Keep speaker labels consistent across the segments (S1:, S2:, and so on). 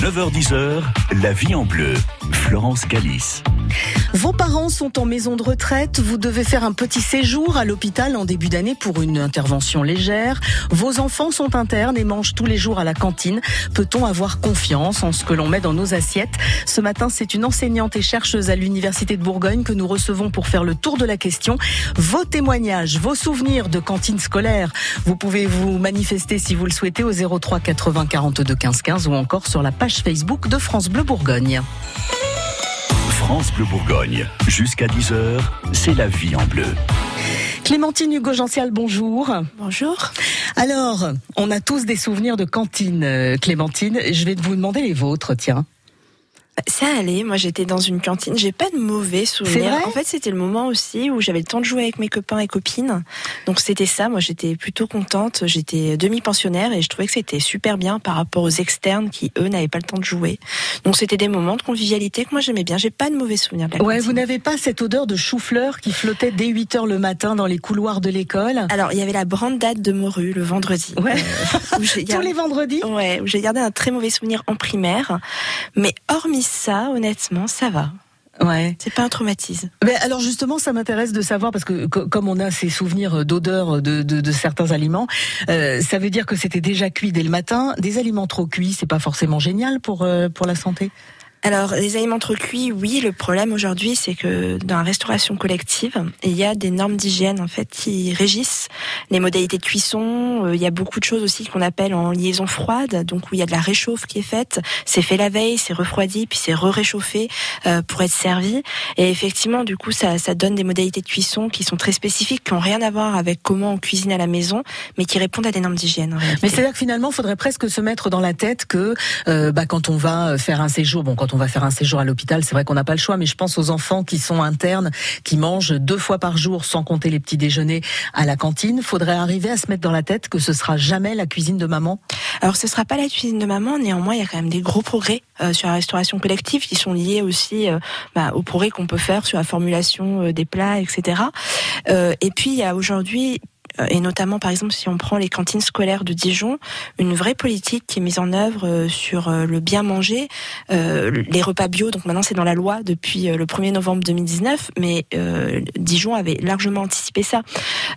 S1: 9h10h, la vie en bleu. Florence Calice.
S2: Vos parents sont en maison de retraite, vous devez faire un petit séjour à l'hôpital en début d'année pour une intervention légère. Vos enfants sont internes et mangent tous les jours à la cantine. Peut-on avoir confiance en ce que l'on met dans nos assiettes? Ce matin, c'est une enseignante et chercheuse à l'Université de Bourgogne que nous recevons pour faire le tour de la question. Vos témoignages, vos souvenirs de cantine scolaire, vous pouvez vous manifester si vous le souhaitez au 03 80 42 15 15 ou encore sur la page Facebook de France Bleu Bourgogne.
S1: France Bleu Bourgogne. Jusqu'à 10h, c'est la vie en bleu.
S2: Clémentine Hugo Gential, bonjour.
S3: Bonjour.
S2: Alors, on a tous des souvenirs de cantine, euh, Clémentine. Je vais vous demander les vôtres, tiens.
S3: Ça allait, moi j'étais dans une cantine, j'ai pas de mauvais souvenirs. en fait, c'était le moment aussi où j'avais le temps de jouer avec mes copains et copines. Donc c'était ça, moi j'étais plutôt contente, j'étais demi-pensionnaire et je trouvais que c'était super bien par rapport aux externes qui eux n'avaient pas le temps de jouer. Donc c'était des moments de convivialité que moi j'aimais bien, j'ai pas de mauvais souvenirs de la
S2: Ouais,
S3: cantine.
S2: vous n'avez pas cette odeur de chou-fleur qui flottait dès 8 heures le matin dans les couloirs de l'école
S3: Alors, il y avait la brandade de morue le vendredi.
S2: Ouais.
S3: euh, où
S2: Tous
S3: gardé-
S2: les vendredis
S3: Ouais, où j'ai gardé un très mauvais souvenir en primaire. Mais hormis ça, honnêtement, ça va.
S2: Ouais.
S3: C'est pas un traumatisme.
S2: Mais alors justement, ça m'intéresse de savoir parce que co- comme on a ces souvenirs d'odeur de, de, de certains aliments, euh, ça veut dire que c'était déjà cuit dès le matin. Des aliments trop cuits, c'est pas forcément génial pour euh, pour la santé?
S3: Alors, les aliments trop cuits, oui. Le problème aujourd'hui, c'est que dans la restauration collective, il y a des normes d'hygiène en fait qui régissent les modalités de cuisson. Euh, Il y a beaucoup de choses aussi qu'on appelle en liaison froide, donc où il y a de la réchauffe qui est faite. C'est fait la veille, c'est refroidi, puis c'est re-réchauffé euh, pour être servi. Et effectivement, du coup, ça, ça donne des modalités de cuisson qui sont très spécifiques, qui ont rien à voir avec comment on cuisine à la maison, mais qui répondent à des normes d'hygiène.
S2: Mais c'est-à-dire que finalement, il faudrait presque se mettre dans la tête que euh, bah, quand on va faire un séjour, bon, quand on va faire un séjour à l'hôpital, c'est vrai qu'on n'a pas le choix, mais je pense aux enfants qui sont internes, qui mangent deux fois par jour, sans compter les petits déjeuners à la cantine. Faudrait arriver à se mettre dans la tête que ce sera jamais la cuisine de maman.
S3: Alors ce sera pas la cuisine de maman, néanmoins il y a quand même des gros progrès euh, sur la restauration collective qui sont liés aussi euh, bah, aux progrès qu'on peut faire sur la formulation euh, des plats, etc. Et puis il y a aujourd'hui et notamment par exemple si on prend les cantines scolaires de Dijon, une vraie politique qui est mise en œuvre euh, sur euh, le bien manger, euh, les repas bio. Donc maintenant c'est dans la loi depuis euh, le 1er novembre 2019, mais euh, Dijon avait largement anticipé ça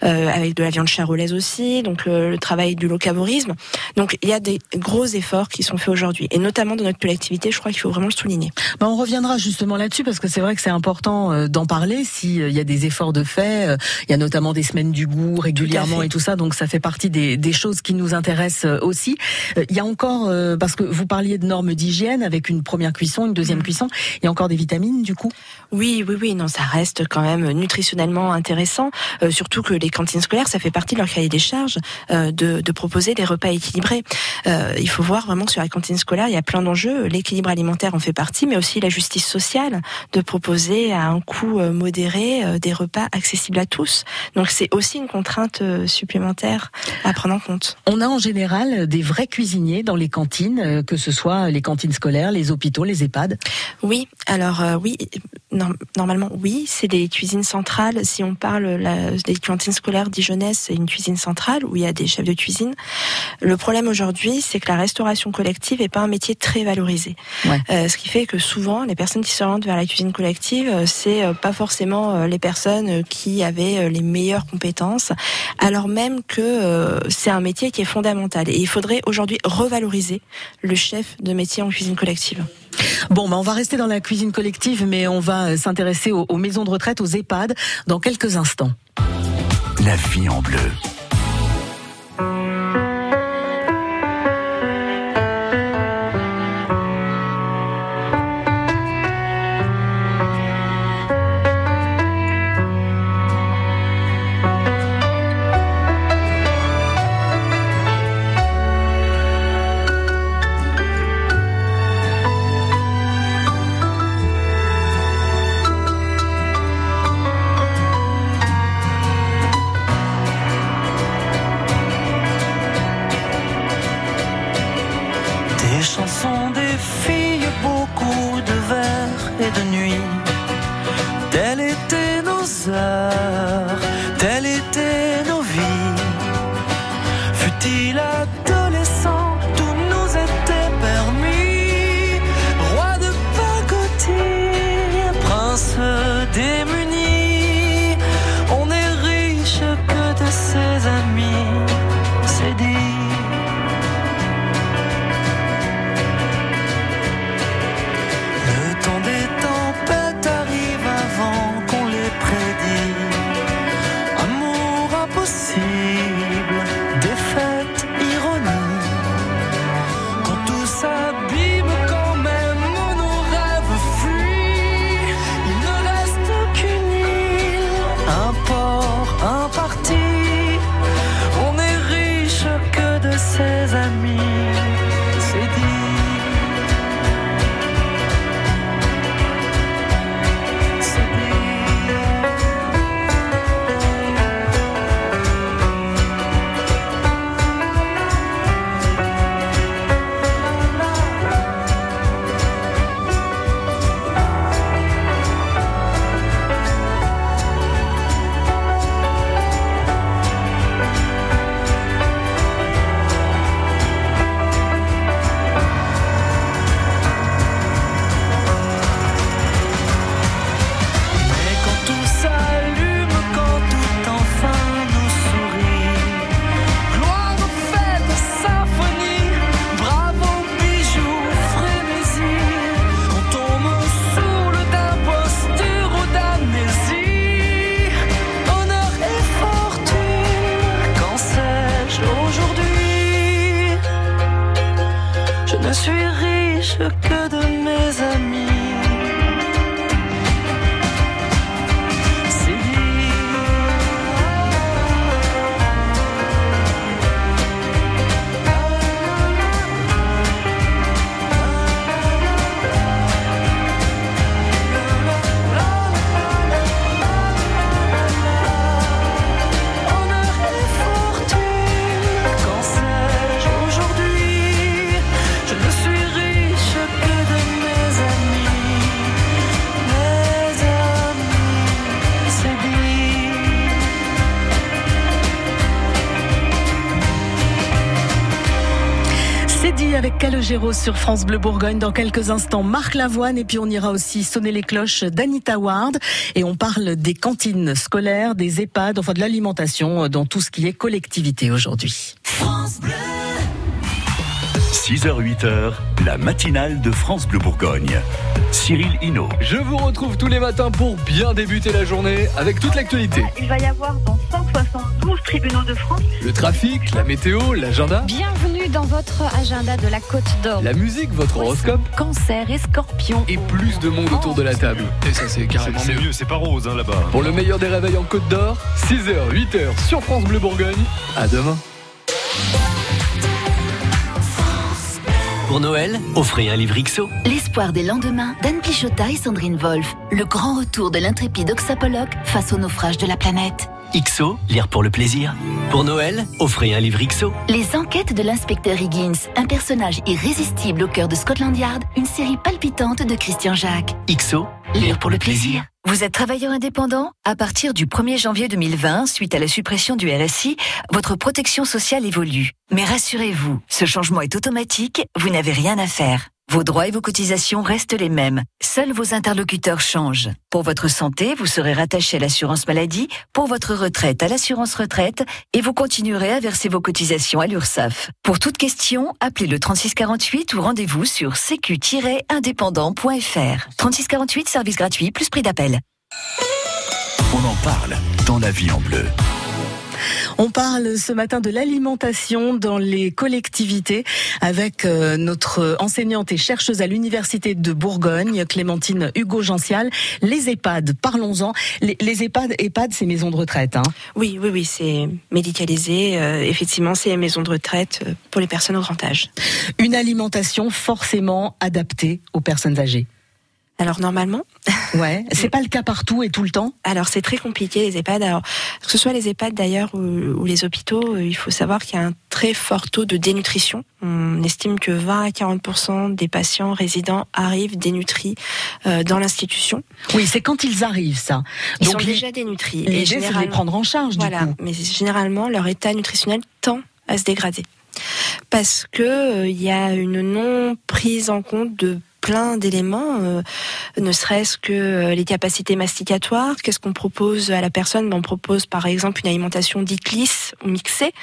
S3: euh, avec de la viande charolaise aussi, donc euh, le travail du locavorisme. Donc il y a des gros efforts qui sont faits aujourd'hui, et notamment dans notre collectivité, je crois qu'il faut vraiment le souligner.
S2: On reviendra justement là-dessus parce que c'est vrai que c'est important euh, d'en parler s'il y a des efforts de fait. Euh, Il y a notamment des semaines du goût régulièrement et tout ça, donc ça fait partie des, des choses qui nous intéressent euh, aussi. Euh, Il y a encore, euh, parce que vous parliez de normes d'hygiène avec une première cuisson, une deuxième cuisson, il y a encore des vitamines du coup?
S3: Oui, oui, oui, non, ça reste quand même nutritionnellement intéressant, euh, surtout que les cantines scolaires, ça fait partie de leur cahier des charges euh, de, de proposer des repas équilibrés. Euh, il faut voir vraiment que sur la cantine scolaire, il y a plein d'enjeux. L'équilibre alimentaire en fait partie, mais aussi la justice sociale de proposer à un coût modéré des repas accessibles à tous. Donc c'est aussi une contrainte supplémentaire à prendre en compte.
S2: On a en général des vrais cuisiniers dans les cantines, que ce soit les cantines scolaires, les hôpitaux, les EHPAD.
S3: Oui, alors oui, normalement oui, c'est des cuisines centrales. Si on parle la, des cantines scolaires dijonnaises, c'est une cuisine centrale où il y a des chefs de cuisine. Le problème aujourd'hui, c'est que la restauration collective est pas un métier très valorisé.
S2: Ouais.
S3: Euh, ce qui fait que souvent, les personnes qui s'orientent vers la cuisine collective, euh, c'est euh, pas forcément les personnes qui avaient les meilleures compétences, alors même que c'est un métier qui est fondamental. Et il faudrait aujourd'hui revaloriser le chef de métier en cuisine collective.
S2: Bon, bah, on va rester dans la cuisine collective, mais on va euh, s'intéresser aux, aux maisons de retraite, aux EHPAD, dans quelques instants.
S1: La vie en bleu.
S4: Des chansons, des filles,
S2: Calogero sur France Bleu Bourgogne. Dans quelques instants, Marc Lavoine. Et puis on ira aussi sonner les cloches d'Anita Ward. Et on parle des cantines scolaires, des EHPAD, enfin de l'alimentation dans tout ce qui est collectivité aujourd'hui.
S1: 6h, 8h, la matinale de France Bleu Bourgogne. Cyril Hinault.
S5: Je vous retrouve tous les matins pour bien débuter la journée avec toute l'actualité.
S6: Il va y avoir dans 172 tribunaux de France
S5: Le trafic, la météo, l'agenda,
S7: Bienvenue dans votre agenda de la Côte d'Or.
S5: la musique, votre horoscope
S7: Cancer et scorpion.
S5: et plus de monde autour de la table. Et ça c'est carrément
S8: C'est
S5: mieux.
S8: mieux, c'est pas rose hein, là-bas.
S5: Pour le meilleur des réveils en Côte d'Or, 6h, 8h sur France Bleu Bourgogne. À demain.
S9: Pour Noël, offrez un livre XO.
S10: L'espoir des lendemains d'Anne Pichota et Sandrine Wolf. Le grand retour de l'intrépide oxapologue face au naufrage de la planète.
S9: XO, lire pour le plaisir. Pour Noël, offrez un livre XO.
S10: Les enquêtes de l'inspecteur Higgins. Un personnage irrésistible au cœur de Scotland Yard. Une série palpitante de Christian Jacques.
S9: XO, lire pour le plaisir.
S11: Vous êtes travailleur indépendant? À partir du 1er janvier 2020, suite à la suppression du RSI, votre protection sociale évolue. Mais rassurez-vous, ce changement est automatique, vous n'avez rien à faire. Vos droits et vos cotisations restent les mêmes. Seuls vos interlocuteurs changent. Pour votre santé, vous serez rattaché à l'assurance maladie, pour votre retraite à l'assurance retraite, et vous continuerez à verser vos cotisations à l'URSSAF. Pour toute question, appelez le 3648 ou rendez-vous sur sécu-indépendant.fr. 3648, service gratuit, plus prix d'appel.
S1: On en parle dans la vie en bleu.
S2: On parle ce matin de l'alimentation dans les collectivités avec euh, notre enseignante et chercheuse à l'université de Bourgogne, Clémentine Hugo Gential. Les EHPAD, parlons-en. Les, les EHPAD, EHPAD, c'est maisons de retraite. Hein.
S3: Oui, oui, oui, c'est médicalisé. euh, effectivement, c'est les maisons de retraite euh, pour les personnes au grand âge.
S2: Une alimentation forcément adaptée aux personnes âgées.
S3: Alors normalement,
S2: Ouais, c'est pas le cas partout et tout le temps.
S3: alors c'est très compliqué les EHPAD. Alors que ce soit les EHPAD d'ailleurs ou, ou les hôpitaux, euh, il faut savoir qu'il y a un très fort taux de dénutrition. On estime que 20 à 40 des patients résidents arrivent dénutris euh, dans l'institution.
S2: Oui, c'est quand ils arrivent ça.
S3: Ils
S2: Donc
S3: sont déjà dénutris.
S2: l'idée c'est de les prendre en charge
S3: Voilà,
S2: du coup.
S3: mais généralement leur état nutritionnel tend à se dégrader parce que euh, il y a une non prise en compte de plein d'éléments, euh, ne serait-ce que euh, les capacités masticatoires. Qu'est-ce qu'on propose à la personne? Ben, On propose par exemple une alimentation dite lisse ou mixée,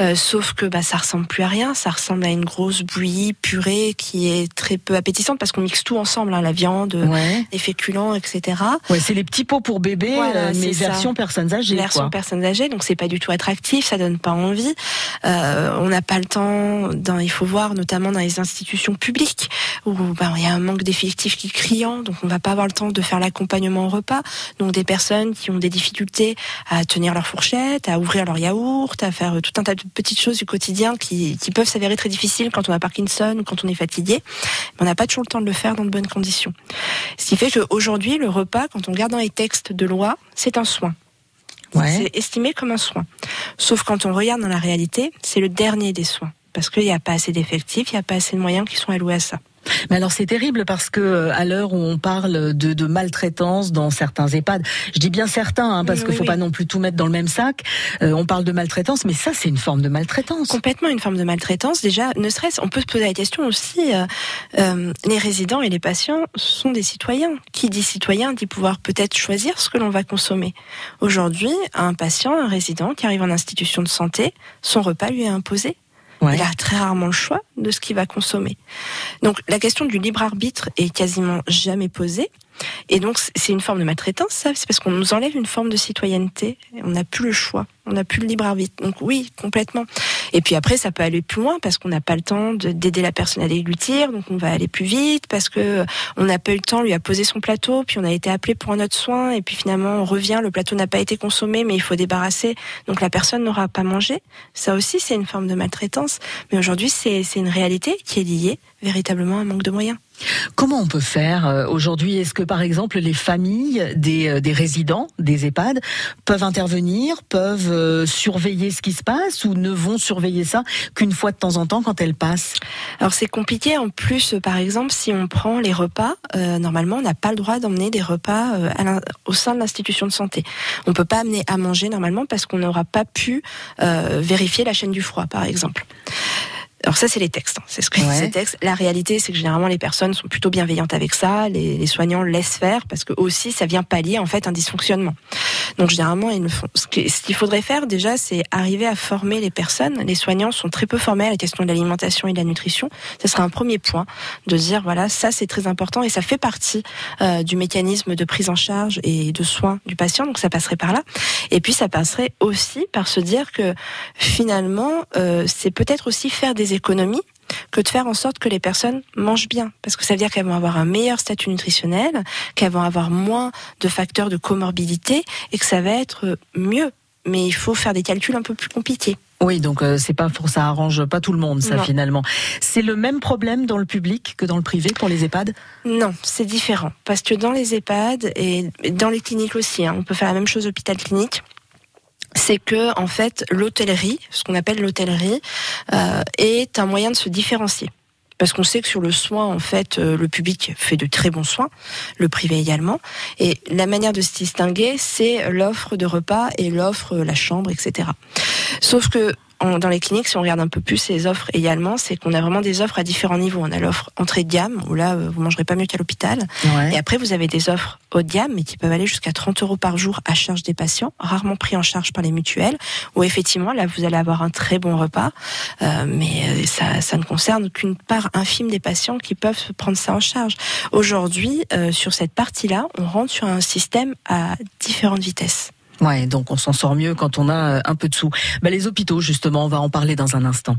S3: euh, sauf que bah, ça ressemble plus à rien. Ça ressemble à une grosse bouillie purée qui est très peu appétissante parce qu'on mixe tout ensemble, hein, la viande,
S2: Ouais.
S3: les féculents, etc.
S2: Ouais, c'est les petits pots pour bébés,
S3: Voilà,
S2: mais
S3: ça.
S2: version personnes âgées.
S3: version
S2: quoi.
S3: personnes âgées, donc c'est pas du tout attractif, ça donne pas envie. Euh, on n'a pas le temps. Dans, il faut voir, notamment dans les institutions publiques où ben, il y a un manque d'effectifs qui est criant, donc on va pas avoir le temps de faire l'accompagnement au repas. Donc des personnes qui ont des difficultés à tenir leur fourchette, à ouvrir leur yaourt, à faire tout un tas de petites choses du quotidien qui, qui peuvent s'avérer très difficiles quand on a Parkinson ou quand on est fatigué. Mais on n'a pas toujours le temps de le faire dans de bonnes conditions. Ce qui fait qu'aujourd'hui, le repas, quand on regarde dans les textes de loi, c'est un soin.
S2: Ouais.
S3: C'est estimé comme un soin. Sauf quand on regarde dans la réalité, c'est le dernier des soins. Parce qu'il n'y a pas assez d'effectifs, il n'y a pas assez de moyens qui sont alloués à ça.
S2: Mais alors c'est terrible parce que euh, à l'heure où on parle de, de maltraitance dans certains EHPAD, je dis bien certains hein, parce
S3: Oui,
S2: qu'il
S3: oui,
S2: faut
S3: oui.
S2: pas non plus tout mettre dans le même sac. euh, on parle de maltraitance, mais ça c'est une forme de maltraitance.
S3: Complètement une forme de maltraitance. Déjà, ne serait-ce, on peut se poser la question aussi, euh, euh, les résidents et les patients sont des citoyens. Qui dit citoyen dit pouvoir peut-être choisir ce que l'on va consommer. Aujourd'hui, un patient, un résident qui arrive en institution de santé, son repas lui est imposé. Il a très rarement le choix de ce qu'il va consommer. Donc la question du libre arbitre est quasiment jamais posée. Et donc c'est une forme de maltraitance, ça, c'est parce qu'on nous enlève une forme de citoyenneté. On n'a plus le choix, on n'a plus le libre arbitre. Donc oui, complètement. Et puis après, ça peut aller plus loin parce qu'on n'a pas le temps d'aider la personne à déglutir, donc on va aller plus vite parce que on n'a pas eu le temps, lui a posé son plateau, puis on a été appelé pour un autre soin, et puis finalement on revient, le plateau n'a pas été consommé, mais il faut débarrasser, donc la personne n'aura pas mangé. Ça aussi, c'est une forme de maltraitance, mais aujourd'hui, c'est une réalité qui est liée véritablement à un manque de moyens.
S2: Comment on peut faire euh, aujourd'hui? Est-ce que par exemple les familles des, euh, des, résidents des EHPAD peuvent intervenir, peuvent euh, surveiller ce qui se passe ou ne vont surveiller ça qu'une fois de temps en temps quand elles passent
S3: Alors c'est compliqué en plus par exemple si on prend les repas, normalement on n'a pas le droit d'emmener des repas au sein de l'institution de santé. On peut pas amener à manger normalement parce qu'on n'aura pas pu vérifier la chaîne du froid par exemple. Alors ça, c'est les textes. Hein. C'est ce que ouais. ces textes. La réalité, c'est que généralement les personnes sont plutôt bienveillantes avec ça. Les, les, soignants laissent faire parce que aussi ça vient pallier en fait un dysfonctionnement. Donc généralement, ils font. Ce qu'il faudrait faire déjà, c'est arriver à former les personnes. Les soignants sont très peu formés à la question de l'alimentation et de la nutrition. Ce serait un premier point de dire voilà, ça c'est très important et ça fait partie euh, du mécanisme de prise en charge et de soins du patient. Donc ça passerait par là. Et puis ça passerait aussi par se dire que finalement, euh, c'est peut-être aussi faire des économies que de faire en sorte que les personnes mangent bien. Parce que ça veut dire qu'elles vont avoir un meilleur statut nutritionnel, qu'elles vont avoir moins de facteurs de comorbidité et que ça va être mieux. Mais il faut faire des calculs un peu plus compliqués.
S2: Oui, donc euh, c'est pas pour ça arrange pas tout le monde ça finalement. C'est le même problème dans le public que dans le privé pour les EHPAD?
S3: Non, c'est différent parce que dans les EHPAD et dans les cliniques aussi, hein, on peut faire la même chose hôpital clinique c'est que en fait l'hôtellerie, ce qu'on appelle l'hôtellerie, euh, est un moyen de se différencier. Parce qu'on sait que sur le soin, en fait, euh, le public fait de très bons soins, le privé également. Et la manière de se distinguer, c'est l'offre de repas et l'offre, la chambre, etc. Sauf que dans les cliniques, si on regarde un peu plus ces offres également, c'est qu'on a vraiment des offres à différents niveaux. On a l'offre entrée de gamme, où là, vous mangerez pas mieux qu'à l'hôpital. Et après, vous avez des offres haut de gamme, mais qui peuvent aller jusqu'à 30 euros par jour à charge des patients, rarement pris en charge par les mutuelles, où effectivement, là, vous allez avoir un très bon repas, euh, mais euh, ça, ça ne concerne qu'une part infime des patients qui peuvent prendre ça en charge. Aujourd'hui, euh, sur cette partie-là, on rentre sur un système à différentes vitesses.
S2: Ouais, donc on s'en sort mieux quand on a euh, un peu de sous. Bah, les hôpitaux, justement, on va en parler dans un instant.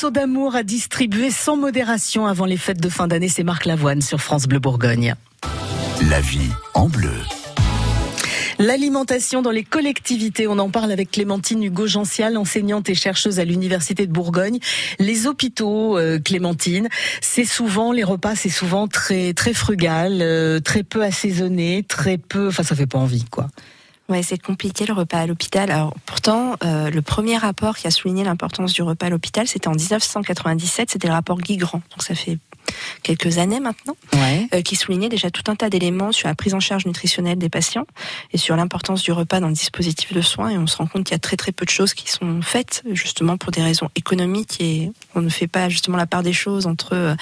S2: Morceau d'amour à distribuer sans modération avant les fêtes de fin d'année, c'est Marc Lavoine sur France Bleu Bourgogne.
S1: La vie en bleu.
S2: L'alimentation dans les collectivités, on en parle avec Clémentine Hugo-Gential, enseignante et chercheuse à l'Université de Bourgogne. Les hôpitaux, euh, Clémentine, c'est souvent, les repas, c'est souvent très, très frugal, euh, très peu assaisonné, très peu, enfin ça fait pas envie, quoi.
S3: Ouais, c'est compliqué le repas à l'hôpital. Alors pourtant, euh, le premier rapport qui a souligné l'importance du repas à l'hôpital, c'était en 1997, c'était le rapport Guy Grand. Donc ça fait quelques années maintenant, euh, qui soulignait déjà tout un tas d'éléments sur la prise en charge nutritionnelle des patients et sur l'importance du repas dans le dispositif de soins. Et on se rend compte qu'il y a très très peu de choses qui sont faites justement pour des raisons économiques et on ne fait pas justement la part des choses entre euh,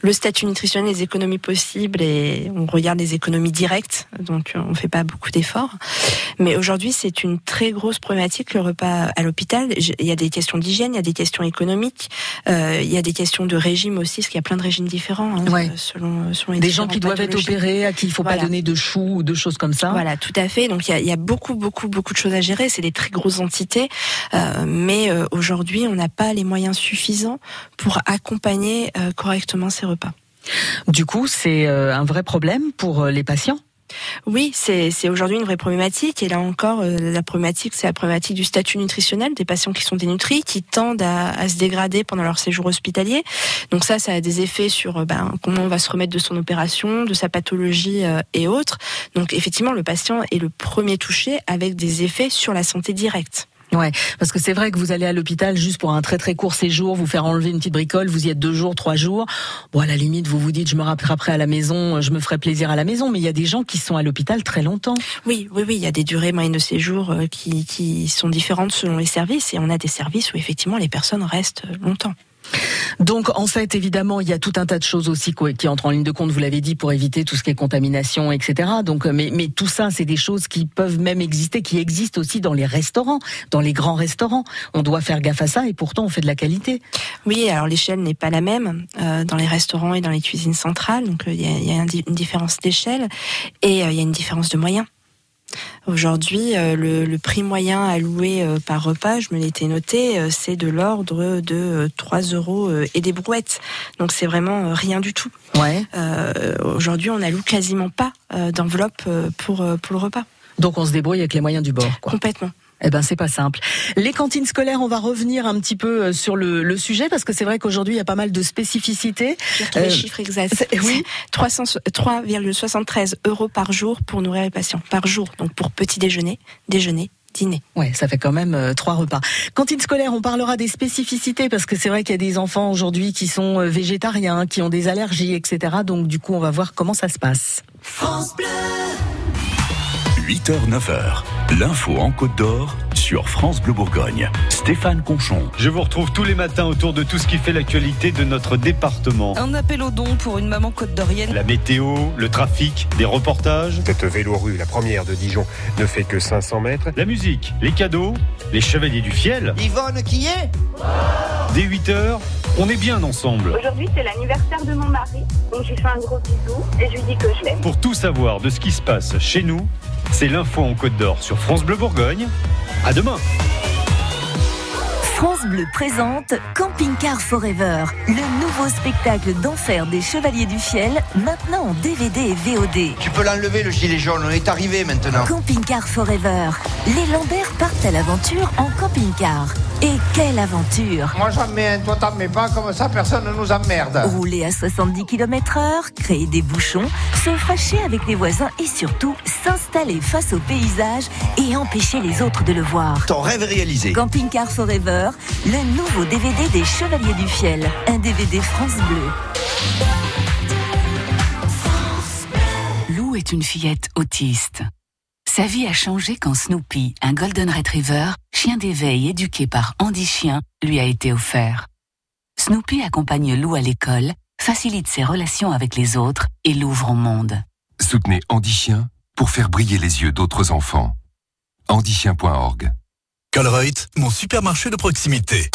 S3: le statut nutritionnel, les économies possibles et on regarde les économies directes. Donc on ne fait pas beaucoup d'efforts. Mais aujourd'hui, c'est une très grosse problématique le repas à l'hôpital. Il y a des questions d'hygiène, il y a des questions économiques, euh, il y a des questions de régime aussi, parce qu'il y a plein de régimes différents hein,
S2: Ouais.
S3: selon, selon les
S2: Des gens qui doivent être opérés, à qui il faut
S3: Voilà.
S2: pas donner de choux ou de choses comme ça.
S3: Voilà, tout à fait. Donc il y a, il y a beaucoup, beaucoup, beaucoup de choses à gérer. C'est des très grosses entités, Euh, mais euh, aujourd'hui, on n'a pas les moyens suffisants pour accompagner euh, correctement ces repas.
S2: Du coup, c'est euh, un vrai problème pour euh, les patients?
S3: Oui, c'est aujourd'hui une vraie problématique. Et là encore, euh, la problématique, c'est la problématique du statut nutritionnel des patients qui sont dénutris, qui tendent à, à se dégrader pendant leur séjour hospitalier. Donc ça, ça a des effets sur euh, ben, comment on va se remettre de son opération, de sa pathologie euh, et autres. Donc effectivement, le patient est le premier touché avec des effets sur la santé directe.
S2: Ouais, parce que c'est vrai que vous allez à l'hôpital juste pour un très très court séjour, vous faire enlever une petite bricole, vous y êtes deux jours, trois jours. Bon, à la limite, vous vous dites, je me rattraperai à la maison, je me ferai plaisir à la maison, mais il y a des gens qui sont à l'hôpital très longtemps.
S3: Oui, oui, oui, il y a des durées moyennes de séjour euh, qui, qui sont différentes selon les services et on a des services où effectivement les personnes restent euh, longtemps.
S2: Donc, en fait, évidemment, il y a tout un tas de choses aussi qui entrent en ligne de compte, vous l'avez dit, pour éviter tout ce qui est contamination, etc. Donc, euh, mais, tout ça, c'est des choses qui peuvent même exister, qui existent aussi dans les restaurants, dans les grands restaurants. On doit faire gaffe à ça et pourtant, on fait de la qualité.
S3: Oui, alors l'échelle n'est pas la même euh, dans les restaurants et dans les cuisines centrales, donc euh, il y a, une différence d'échelle et il y a une différence de moyens. Aujourd'hui, euh, le, le prix moyen alloué euh, par repas, je me l'étais noté, euh, c'est de l'ordre de euh, 3 euros et des brouettes. Donc c'est vraiment rien du tout.
S2: Ouais.
S3: Euh, Aujourd'hui, on n'alloue quasiment pas d'enveloppe pour, pour le repas.
S2: Donc, on se débrouille avec les moyens du bord. Quoi.
S3: Complètement.
S2: Eh ben c'est pas simple. Les cantines scolaires, on va revenir un petit peu euh, sur le, le sujet parce que c'est vrai qu'aujourd'hui il y a pas mal de spécificités.
S3: J'ai retrouvé
S2: Euh,
S3: le chiffre exact.
S2: c'est- oui.
S3: 300 3,73 euros par jour pour nourrir les patients. Par jour. Donc pour petit déjeuner, déjeuner, dîner.
S2: Ouais, ça fait quand même euh, trois repas. Cantine scolaire, on parlera des spécificités parce que c'est vrai qu'il y a des enfants aujourd'hui qui sont euh, végétariens, qui ont des allergies, etc. Donc du coup, on va voir comment ça se passe.
S1: 8h, 9h. L'info en Côte d'Or sur France Bleu Bourgogne. Stéphane Conchon.
S12: Je vous retrouve tous les matins autour de tout ce qui fait l'actualité de notre département.
S13: Un appel aux dons pour une maman côte d'Orienne.
S12: La météo, le trafic, des reportages,
S14: Cette vélorue, la première de Dijon, ne fait que 500 mètres.
S12: la musique, les cadeaux, les chevaliers du fiel.
S15: Yvonne qui est?
S12: Dès 8h, on est bien ensemble.
S6: Aujourd'hui, c'est l'anniversaire de mon mari, donc je lui fais un gros bisou et je lui dis que je l'aime.
S12: Pour tout savoir de ce qui se passe chez nous, c'est l'info en Côte d'Or sur France Bleu Bourgogne. À demain.
S16: France Bleu présente Camping Car Forever, le nouveau spectacle d'enfer des Chevaliers du Fiel, maintenant en DVD et VOD.
S15: Tu peux l'enlever le gilet jaune, on est arrivé maintenant.
S16: Camping Car Forever. Les Lambert partent à l'aventure en camping-car. Et quelle aventure
S15: Moi j'en mets un, toi t'en mets pas, comme ça personne ne nous emmerde.
S16: Rouler à 70 km heure, créer des bouchons, se fâcher avec les voisins et surtout s'installer face au paysage et empêcher les autres de le voir.
S15: Ton rêve réalisé.
S16: Camping Car Forever, le nouveau DVD des Chevaliers du Fiel. Un DVD France Bleu.
S17: Lou est une fillette autiste. Sa vie a changé quand Snoopy, un Golden Retriever, chien d'éveil éduqué par Andy Chien, lui a été offert. Snoopy accompagne Lou à l'école, facilite ses relations avec les autres et l'ouvre au monde.
S18: Soutenez Andy Chien pour faire briller les yeux d'autres enfants. andychien.org
S19: Colruyt, mon supermarché de proximité.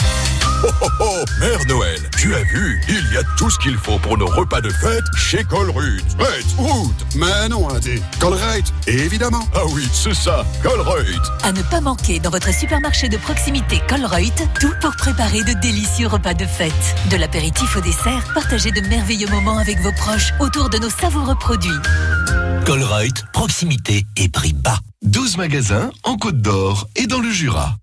S19: Oh oh oh, Mère Noël, tu as vu, il y a tout ce qu'il faut pour nos repas de fête chez Colruyt. Fête, route, mais non, Indé. Colruyt, évidemment. Ah oui, c'est ça, Colruyt.
S16: À ne pas manquer dans votre supermarché de proximité Colruyt, tout pour préparer de délicieux repas de fête. De l'apéritif au dessert, partagez de merveilleux moments avec vos proches autour de nos savoureux produits.
S1: Colruyt, proximité et prix bas.
S20: 12 magasins en Côte d'Or et dans le Jura.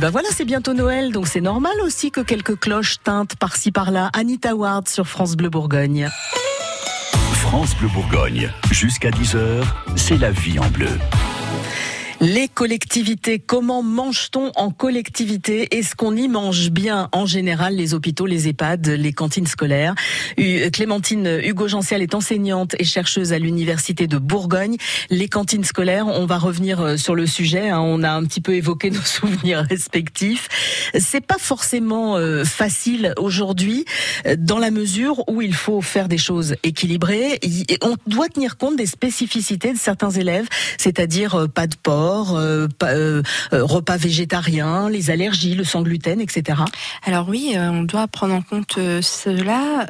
S2: Et ben voilà, c'est bientôt Noël, donc c'est normal aussi que quelques cloches teintent par-ci par-là. Anita Ward sur France Bleu Bourgogne.
S1: France Bleu Bourgogne, jusqu'à 10h, c'est la vie en bleu.
S2: Les collectivités, comment mange-t-on en collectivité Est-ce qu'on y mange bien? En général les hôpitaux, les EHPAD, les cantines scolaires Clémentine Hugo Gential est enseignante et chercheuse à l'université de Bourgogne. Les cantines scolaires, on va revenir euh, sur le sujet. Hein. on a un petit peu évoqué nos souvenirs respectifs. C'est pas forcément euh, facile aujourd'hui, euh, dans la mesure où il faut faire des choses équilibrées. On doit tenir compte des spécificités de certains élèves, c'est-à-dire pas de porc euh, euh, euh, repas végétariens, les allergies, le sans gluten, etc.
S3: Alors oui, on doit prendre en compte cela.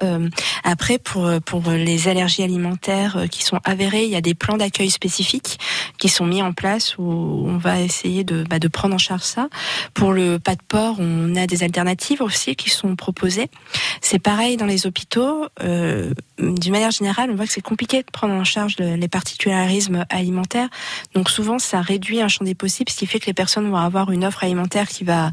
S3: après, pour pour les allergies alimentaires qui sont avérées, il y a des plans d'accueil spécifiques qui sont mis en place où on va essayer de bah, de prendre en charge ça. Pour le pas de porc, on a des alternatives aussi qui sont proposées. C'est pareil dans les hôpitaux. D'une manière générale, on voit que c'est compliqué de prendre en charge le- les particularismes alimentaires. Donc souvent, ça réduit un champ des possibles, ce qui fait que les personnes vont avoir une offre alimentaire qui va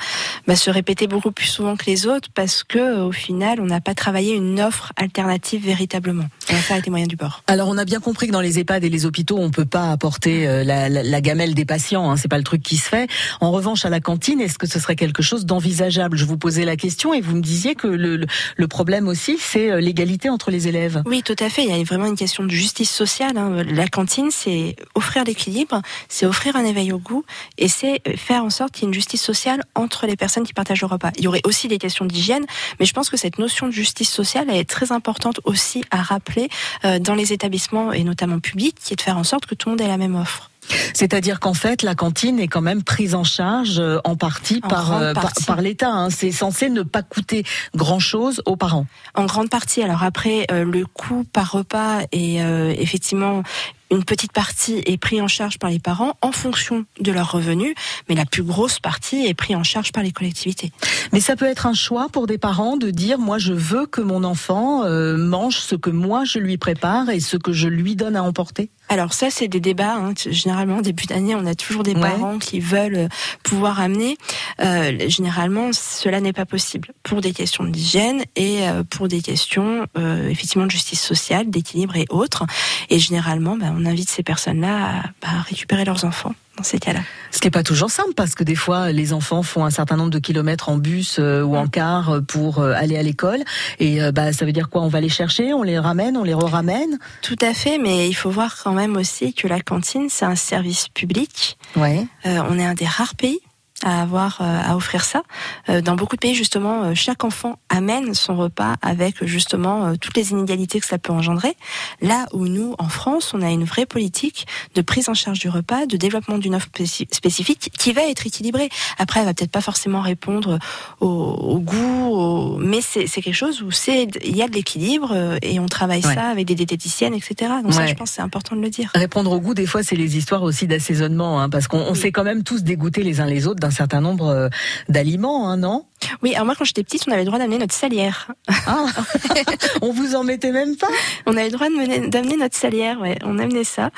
S3: se répéter beaucoup plus souvent que les autres, parce que euh, au final, on n'a pas travaillé une offre alternative véritablement. On va faire avec les moyens du bord.
S2: Alors on a bien compris que dans les EHPAD et les hôpitaux, on peut pas apporter euh, la, gamelle des patients. Hein, c'est pas le truc qui se fait. En revanche, à la cantine, est-ce que ce serait quelque chose d'envisageable? Je vous posais la question et vous me disiez que le problème aussi, c'est euh, l'égalité entre les élèves.
S3: Oui, tout à fait. Il y a vraiment une question de justice sociale. hein. La cantine, c'est offrir l'équilibre, c'est offrir un éveil au goût, et c'est faire en sorte qu'il y ait une justice sociale entre les personnes qui partagent le repas. Il y aurait aussi des questions d'hygiène, mais je pense que cette notion de justice sociale elle est très importante aussi à rappeler euh, dans les établissements et notamment publics, qui est de faire en sorte que tout le monde ait la même offre.
S2: C'est-à-dire qu'en fait, la cantine est quand même prise en charge euh, en partie
S3: En
S2: par euh, par, l'État. hein. C'est censé ne pas coûter grand-chose aux parents.
S3: En grande partie. Alors après, euh, le coût par repas est euh, effectivement une petite partie est pris en charge par les parents en fonction de leurs revenus, mais la plus grosse partie est prise en charge par les collectivités.
S2: Mais ça peut être un choix pour des parents de dire moi je veux que mon enfant euh, mange ce que moi je lui prépare et ce que je lui donne à emporter?
S3: Alors ça, c'est des débats. hein. Généralement, début d'année, on a toujours des
S2: Ouais.
S3: parents qui veulent euh, pouvoir amener. Euh, généralement, cela n'est pas possible pour des questions d'hygiène et euh, pour des questions euh, effectivement de justice sociale, d'équilibre et autres. Et généralement, bah, on invite ces personnes-là à bah, récupérer leurs enfants dans ces cas-là.
S2: Ce qui est pas toujours simple parce que des fois les enfants font un certain nombre de kilomètres en bus euh, ou en car euh, pour euh, aller à l'école et euh, bah ça veut dire quoi? On va les chercher, on les ramène, on les re-ramène?
S3: Tout à fait, mais il faut voir quand même aussi que la cantine, c'est un service public.
S2: Ouais.
S3: On est un des rares pays à avoir euh, à offrir ça. Euh, dans beaucoup de pays, justement, euh, chaque enfant amène son repas avec justement toutes les inégalités que ça peut engendrer. Là où nous, en France, on a une vraie politique de prise en charge du repas, de développement d'une offre spéci- spécifique qui va être équilibrée. Après, elle va peut-être pas forcément répondre au, au goût, au- mais c'est quelque chose où c'est il y a de l'équilibre et on travaille
S2: Ouais.
S3: ça avec des diététiciennes, etc. Donc ça, je pense, c'est important de le dire.
S2: Répondre au goût, des fois, c'est les histoires aussi d'assaisonnement, hein, parce qu'on on s'est quand même tous dégoûtés les uns les autres d'un certain nombre euh, d'aliments, hein, non?
S3: Oui, alors moi quand j'étais petite, on avait le droit d'amener notre salière.
S2: Ah, on vous en mettait même pas?
S3: On avait le droit d'amener notre salière, ouais, on amenait ça.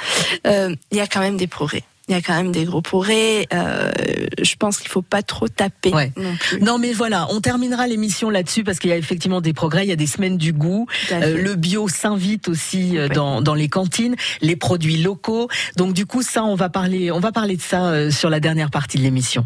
S3: Euh, Il y a quand même des progrès. Il y a quand même des gros progrès. Euh, je pense qu'il faut pas trop taper
S2: Ouais.
S3: non plus.
S2: Non mais voilà, on terminera l'émission là-dessus parce qu'il y a effectivement des progrès, il y a des semaines du goût. Euh, le bio s'invite aussi dans, dans les cantines, les produits locaux. Donc du coup ça on va parler on va parler de ça euh, sur la dernière partie de l'émission.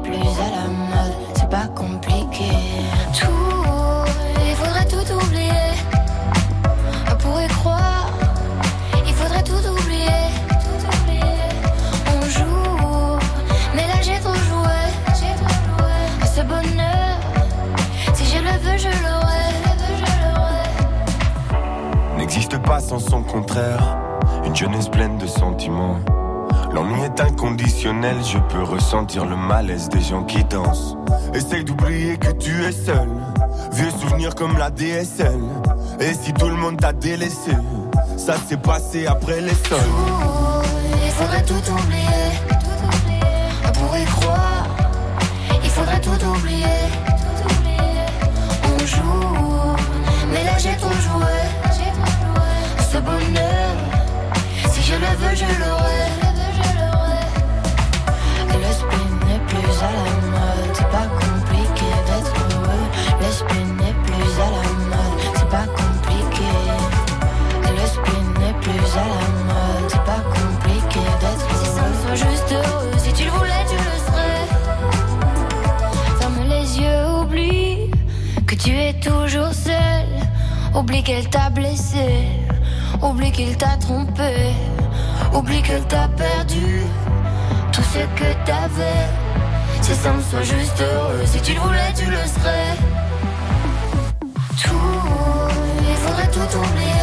S21: je
S22: peux ressentir le malaise des gens qui dansent. Essaye d'oublier que tu es seul. Vieux souvenirs comme la DSL. Et si tout le monde t'a délaissé, ça s'est passé après les sols.
S21: Il faudrait tout oublier. On pourrait croire, il faudrait tout oublier. On joue, mais là j'ai trop joué. Ce bonheur, si je le veux, je l'aurai. Plus à la mode, c'est pas compliqué d'être heureux. Le spleen n'est plus à la mode, c'est pas compliqué. Le spleen n'est plus à la mode, c'est pas compliqué d'être heureux. Si ça me soit juste heureux, si tu le voulais, tu le serais. Ferme les yeux, oublie que tu es toujours seul. Oublie qu'elle t'a blessé, oublie qu'il t'a trompé, oublie qu'elle t'a perdu. Tout ce que t'avais, C'est simple, sois juste heureux. Si tu le voulais, tu le serais. Tout, il faudrait tout oublier.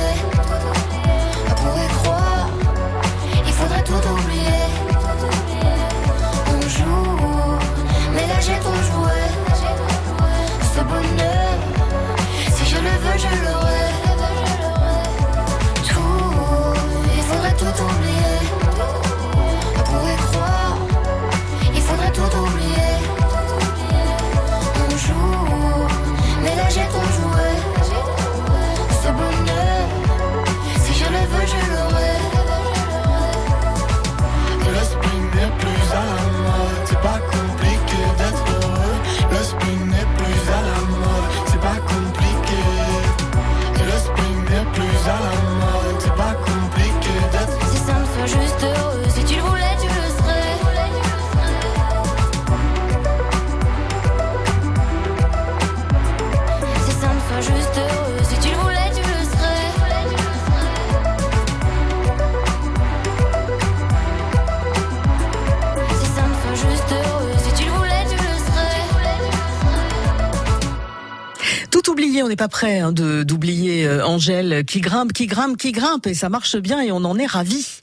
S22: Pas
S2: prêt hein, d'oublier euh, Angèle qui grimpe, qui grimpe, qui grimpe et ça marche bien et on en est ravis.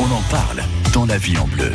S1: On en parle dans la vie en bleu.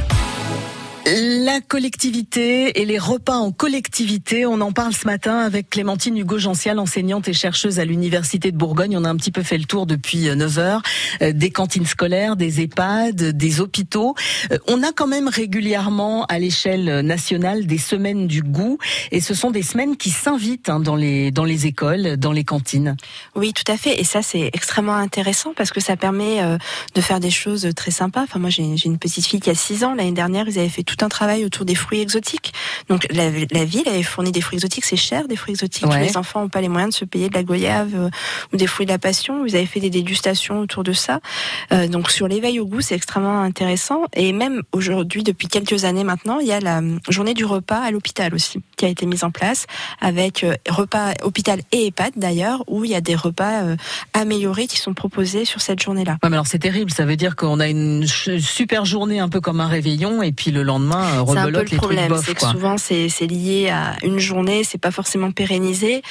S2: La collectivité et les repas en collectivité, on en parle ce matin avec Clémentine Hugo-Gential, enseignante et chercheuse à l'Université de Bourgogne. On a un petit peu fait le tour depuis 9 heures, euh, des cantines scolaires, des EHPAD, des hôpitaux. Euh, On a quand même régulièrement à l'échelle nationale des semaines du goût et ce sont des semaines qui s'invitent hein, dans, les, dans les écoles, dans les cantines.
S3: Oui, tout à fait. Et ça, c'est extrêmement intéressant parce que ça permet euh, de faire des choses très sympas. Enfin, moi, j'ai une petite fille qui a 6 ans. L'année dernière, ils avaient fait tout un travail autour des fruits exotiques. Donc, la, la ville avait fourni des fruits exotiques. C'est cher, des fruits exotiques.
S2: Ouais.
S3: Les enfants n'ont pas les moyens de se payer de la goyave euh, ou des fruits de la passion. Ils avaient fait des dégustations autour de ça. Euh, donc, sur l'éveil au goût, c'est extrêmement intéressant. Et même aujourd'hui, depuis quelques années maintenant, il y a la euh, journée du repas à l'hôpital aussi, qui a été mise en place avec repas hôpital et EHPAD d'ailleurs, où il y a des repas améliorés qui sont proposés sur cette journée-là.
S2: Ouais, mais alors c'est terrible, ça veut dire qu'on a une super journée un peu comme un réveillon et puis le lendemain
S3: C'est un peu
S2: rebelote
S3: le
S2: les trucs
S3: problème,
S2: bof.
S3: c'est que
S2: quoi.
S3: souvent c'est c'est lié à une journée, c'est pas forcément pérennisé.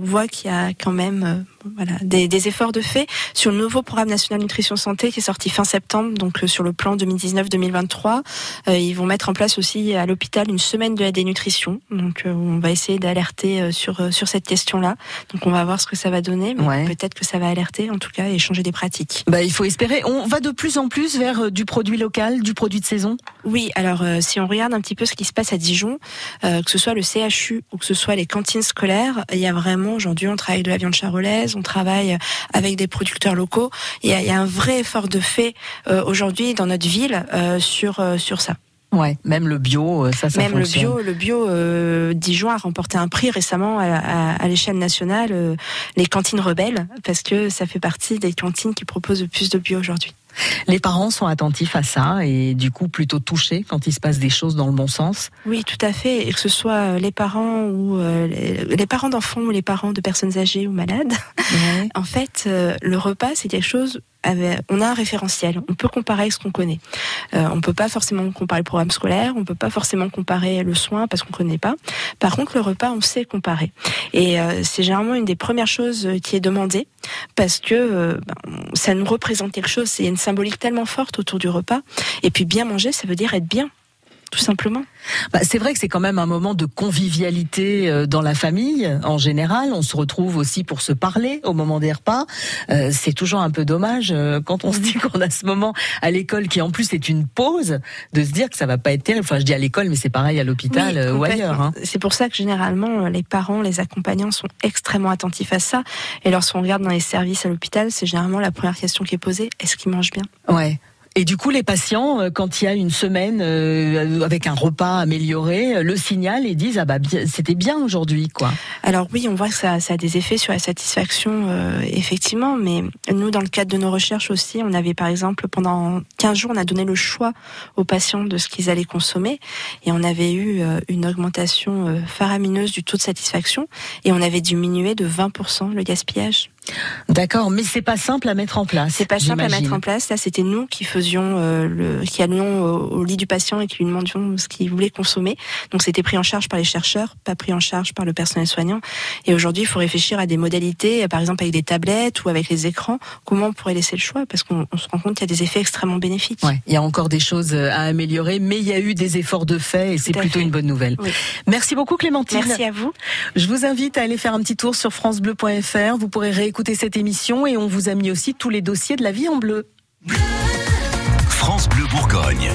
S3: On voit qu'il y a quand même euh, voilà, des, des efforts de fait sur le nouveau programme national nutrition santé qui est sorti fin septembre, donc euh, sur le plan 2019-2023. euh, ils vont mettre en place aussi à l'hôpital une semaine de la dénutrition. Donc euh, on va essayer d'alerter sur sur cette question-là. Donc on va voir ce que ça va donner, mais
S2: Ouais.
S3: peut-être que ça va alerter en tout cas et changer des pratiques.
S2: Bah, il faut espérer. On va de plus en plus vers du produit local, du produit de saison?
S3: Oui, alors euh, si on regarde un petit peu ce qui se passe à Dijon, que ce soit le CHU ou que ce soit les cantines scolaires, il y a vraiment aujourd'hui on travaille de la viande charolaise, on travaille avec des producteurs locaux. Il y a, il y a un vrai effort de fait euh, aujourd'hui dans notre ville euh, sur euh, sur ça.
S2: Ouais, même le bio, ça, ça
S3: Même
S2: fonctionne.
S3: le bio, le bio, euh, Dijon a remporté un prix récemment à, à- à l'échelle nationale, euh, les cantines rebelles, parce que ça fait partie des cantines qui proposent le plus de bio aujourd'hui.
S2: Les parents sont attentifs à ça et du coup plutôt touchés quand il se passe des choses dans le bon sens.
S3: Oui, tout à fait. Et que ce soit euh, les parents ou euh, les, parents d'enfants ou les parents de personnes âgées ou malades, en fait, euh, le repas c'est quelque chose. avec- on a un référentiel. On peut comparer avec ce qu'on connaît. Euh, on peut pas forcément comparer le programme scolaire. On peut pas forcément comparer le soin parce qu'on connaît pas. Par contre, le repas, on sait comparer. Et euh, c'est généralement une des premières choses qui est demandée parce que euh, ben, ça nous représente quelque chose. Il y a une symbolique tellement forte autour du repas. Et puis bien manger, ça veut dire être bien, tout simplement.
S2: Bah, c'est vrai que c'est quand même un moment de convivialité euh, dans la famille en général. On se retrouve aussi pour se parler au moment des repas. Euh, c'est toujours un peu dommage euh, quand on se dit qu'on a ce moment à l'école qui en plus est une pause de se dire que ça va pas être terrible. Enfin, je dis à l'école, mais c'est pareil à l'hôpital
S3: Oui,
S2: euh, ou ailleurs. hein.
S3: C'est pour ça que généralement les parents, les accompagnants sont extrêmement attentifs à ça. Et lorsqu'on regarde dans les services à l'hôpital, c'est généralement la première question qui est posée est-ce qu'ils mangent bien?
S2: Ouais. Et du coup, les patients, euh, quand il y a une semaine euh, avec un repas amélioré, euh, le signal et disent ah bah c'était bien aujourd'hui quoi.
S3: Alors oui, on voit que ça, ça a des effets sur la satisfaction, euh, effectivement, mais nous, dans le cadre de nos recherches aussi, on avait par exemple, pendant 15 jours, on a donné le choix aux patients de ce qu'ils allaient consommer, et on avait eu euh, une augmentation faramineuse du taux de satisfaction, et on avait diminué de 20% le gaspillage.
S2: D'accord, mais c'est pas simple à mettre en place.
S3: C'est pas simple à mettre en place. Là, c'était nous qui faisions euh, le, qui allions au, au lit du patient et qui lui demandions ce qu'il voulait consommer. Donc, c'était pris en charge par les chercheurs, pas pris en charge par le personnel soignant. Et aujourd'hui, il faut réfléchir à des modalités, par exemple avec des tablettes ou avec les écrans. Comment on pourrait laisser le choix? Parce qu'on on se rend compte qu'il y a des effets extrêmement bénéfiques.
S2: Ouais, il y a encore des choses euh, à améliorer, mais il y a eu des efforts de fait et c'est plutôt
S3: fait.
S2: une bonne nouvelle.
S3: Oui.
S2: Merci beaucoup Clémentine.
S3: Merci à vous.
S2: Je vous invite à aller faire un petit tour sur francebleu.fr. Vous pourrez réécouter écouté cette émission et on vous a mis aussi tous les dossiers de la vie en bleu.
S8: France Bleu Bourgogne.